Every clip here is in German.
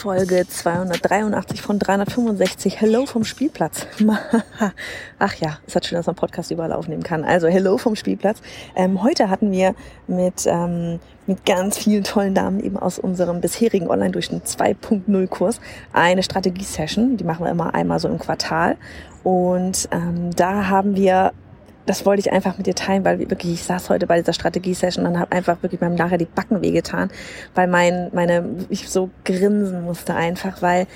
Folge 283 von 365. Hello vom Spielplatz. Ach ja, es hat schön, dass man Podcast überall aufnehmen kann. Also Hello vom Spielplatz. Ähm, heute hatten wir mit, ähm, mit ganz vielen tollen Damen eben aus unserem bisherigen Online-Durchschnitt 2.0 Kurs eine Strategie-Session. Die machen wir immer einmal so im Quartal. Und ähm, da haben wir das wollte ich einfach mit dir teilen, weil wirklich, ich saß heute bei dieser Strategie-Session und habe einfach wirklich meinem nachher die Backen wehgetan, weil mein, meine, ich so grinsen musste einfach, weil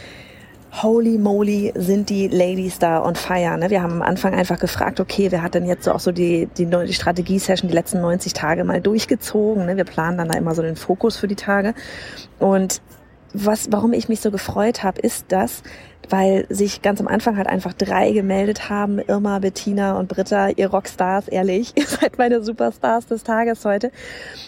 holy moly sind die Ladies da on fire. Ne? Wir haben am Anfang einfach gefragt, okay, wer hat denn jetzt so auch so die, die, die Strategie-Session die letzten 90 Tage mal durchgezogen? Ne? Wir planen dann da immer so den Fokus für die Tage. Und was, warum ich mich so gefreut habe, ist das, weil sich ganz am Anfang halt einfach drei gemeldet haben. Irma, Bettina und Britta, ihr Rockstars, ehrlich. Ihr seid meine Superstars des Tages heute.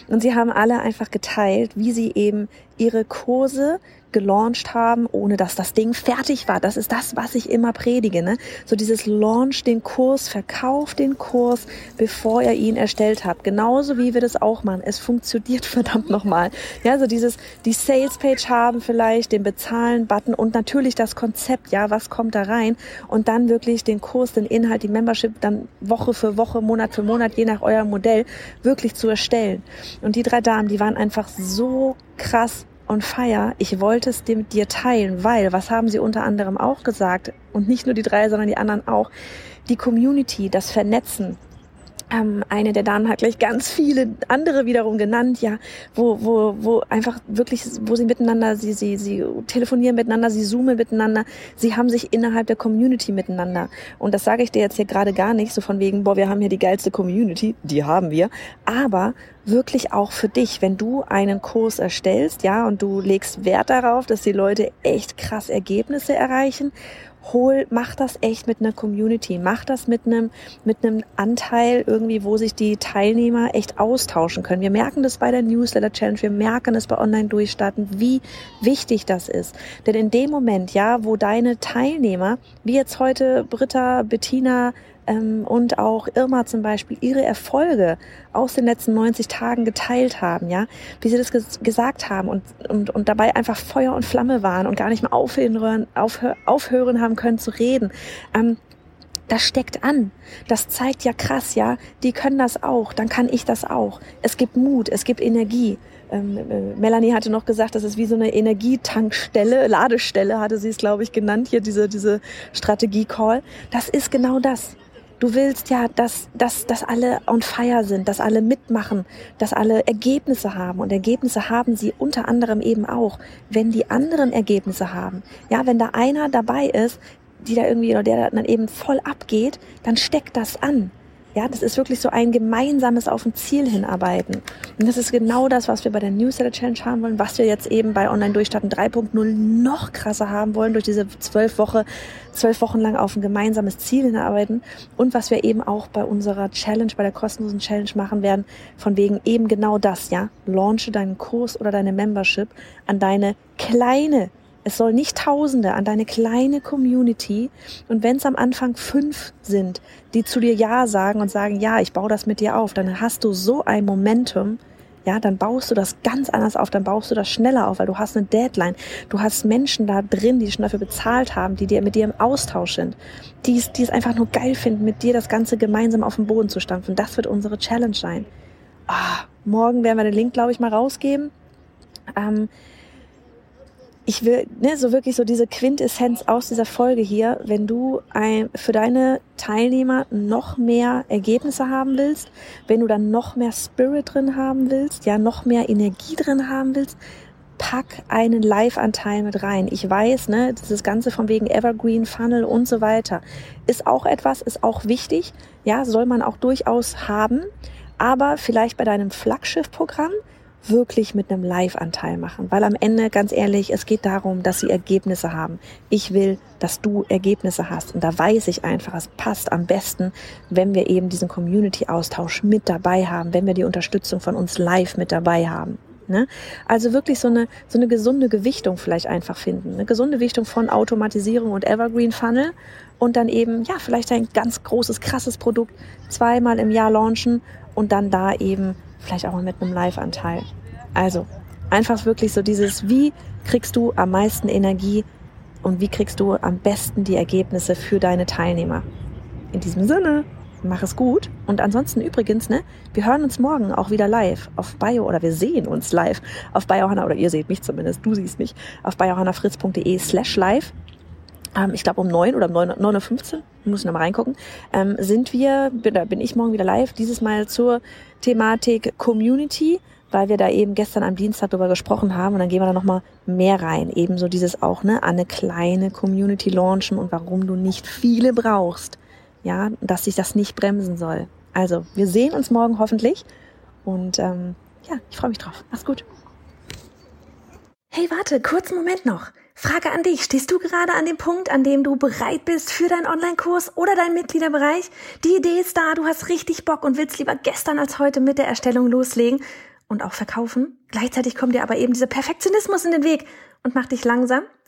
Und sie haben alle einfach geteilt, wie sie eben ihre Kurse gelauncht haben, ohne dass das Ding fertig war. Das ist das, was ich immer predige. Ne? So dieses Launch den Kurs, verkauft den Kurs, bevor ihr ihn erstellt habt. Genauso wie wir das auch machen. Es funktioniert verdammt nochmal. Ja, so dieses, die Sales Page haben vielleicht, den Bezahlen-Button und natürlich das Konzept. Ja, was kommt da rein? Und dann wirklich den Kurs, den Inhalt, die Membership dann Woche für Woche, Monat für Monat, je nach eurem Modell, wirklich zu erstellen. Und die drei Damen, die waren einfach so krass on fire. Ich wollte es mit dir teilen, weil, was haben sie unter anderem auch gesagt? Und nicht nur die drei, sondern die anderen auch. Die Community, das Vernetzen, ähm, eine der Damen hat gleich ganz viele andere wiederum genannt, ja, wo, wo, wo einfach wirklich, wo sie miteinander, sie, sie, sie telefonieren miteinander, sie zoomen miteinander, sie haben sich innerhalb der Community miteinander. Und das sage ich dir jetzt hier gerade gar nicht, so von wegen, boah, wir haben hier die geilste Community, die haben wir, aber wirklich auch für dich, wenn du einen Kurs erstellst, ja, und du legst Wert darauf, dass die Leute echt krass Ergebnisse erreichen hol, mach das echt mit einer Community, mach das mit einem, mit einem Anteil irgendwie, wo sich die Teilnehmer echt austauschen können. Wir merken das bei der Newsletter Challenge, wir merken es bei Online Durchstarten, wie wichtig das ist. Denn in dem Moment, ja, wo deine Teilnehmer, wie jetzt heute Britta, Bettina, und auch Irma zum Beispiel ihre Erfolge aus den letzten 90 Tagen geteilt haben, ja, wie sie das ges gesagt haben und, und, und dabei einfach Feuer und Flamme waren und gar nicht mehr aufhören, aufhör, aufhören haben können zu reden. Ähm, das steckt an. Das zeigt ja krass, ja, die können das auch, dann kann ich das auch. Es gibt Mut, es gibt Energie. Ähm, äh, Melanie hatte noch gesagt, das ist wie so eine Energietankstelle, Ladestelle hatte sie es, glaube ich, genannt, hier diese, diese Strategie-Call. Das ist genau das. Du willst ja, dass, dass, dass alle on fire sind, dass alle mitmachen, dass alle Ergebnisse haben. Und Ergebnisse haben sie unter anderem eben auch, wenn die anderen Ergebnisse haben. Ja, wenn da einer dabei ist, die da irgendwie oder der dann eben voll abgeht, dann steckt das an. Ja, das ist wirklich so ein gemeinsames auf ein Ziel hinarbeiten. Und das ist genau das, was wir bei der Newsletter Challenge haben wollen, was wir jetzt eben bei Online Durchstarten 3.0 noch krasser haben wollen, durch diese zwölf Woche, zwölf Wochen lang auf ein gemeinsames Ziel hinarbeiten und was wir eben auch bei unserer Challenge, bei der kostenlosen Challenge machen werden, von wegen eben genau das, ja. Launche deinen Kurs oder deine Membership an deine kleine es soll nicht Tausende an deine kleine Community und wenn es am Anfang fünf sind, die zu dir Ja sagen und sagen, ja, ich baue das mit dir auf, dann hast du so ein Momentum, ja, dann baust du das ganz anders auf, dann baust du das schneller auf, weil du hast eine Deadline. Du hast Menschen da drin, die schon dafür bezahlt haben, die dir mit dir im Austausch sind, die es, die es einfach nur geil finden, mit dir das Ganze gemeinsam auf den Boden zu stampfen. Das wird unsere Challenge sein. Ah, morgen werden wir den Link, glaube ich, mal rausgeben. Ähm, ich will, ne, so wirklich so diese Quintessenz aus dieser Folge hier, wenn du ein, für deine Teilnehmer noch mehr Ergebnisse haben willst, wenn du dann noch mehr Spirit drin haben willst, ja, noch mehr Energie drin haben willst, pack einen Live-Anteil mit rein. Ich weiß, ne, dieses Ganze von wegen Evergreen Funnel und so weiter ist auch etwas, ist auch wichtig. Ja, soll man auch durchaus haben. Aber vielleicht bei deinem Flaggschiff-Programm wirklich mit einem Live-Anteil machen. Weil am Ende, ganz ehrlich, es geht darum, dass sie Ergebnisse haben. Ich will, dass du Ergebnisse hast. Und da weiß ich einfach, es passt am besten, wenn wir eben diesen Community-Austausch mit dabei haben, wenn wir die Unterstützung von uns live mit dabei haben. Ne? Also wirklich so eine, so eine gesunde Gewichtung vielleicht einfach finden. Eine gesunde Gewichtung von Automatisierung und Evergreen Funnel und dann eben, ja, vielleicht ein ganz großes, krasses Produkt zweimal im Jahr launchen und dann da eben vielleicht auch mal mit einem Live-Anteil. Also einfach wirklich so dieses, wie kriegst du am meisten Energie und wie kriegst du am besten die Ergebnisse für deine Teilnehmer. In diesem Sinne, mach es gut. Und ansonsten übrigens, ne, wir hören uns morgen auch wieder live auf Bio oder wir sehen uns live auf Biohanna oder ihr seht mich zumindest, du siehst mich auf biohannafritz.de slash live. Ähm, ich glaube um neun oder um 9.15 Uhr, muss ich nochmal reingucken, ähm, sind wir, da bin ich morgen wieder live, dieses Mal zur Thematik Community, weil wir da eben gestern am Dienstag darüber gesprochen haben und dann gehen wir da nochmal mehr rein. Ebenso dieses auch, ne, eine kleine Community launchen und warum du nicht viele brauchst. Ja, dass sich das nicht bremsen soll. Also, wir sehen uns morgen hoffentlich und ähm, ja, ich freue mich drauf. Mach's gut. Hey, warte, kurzen Moment noch. Frage an dich. Stehst du gerade an dem Punkt, an dem du bereit bist für deinen Online-Kurs oder deinen Mitgliederbereich? Die Idee ist da, du hast richtig Bock und willst lieber gestern als heute mit der Erstellung loslegen und auch verkaufen. Gleichzeitig kommt dir aber eben dieser Perfektionismus in den Weg und macht dich langsam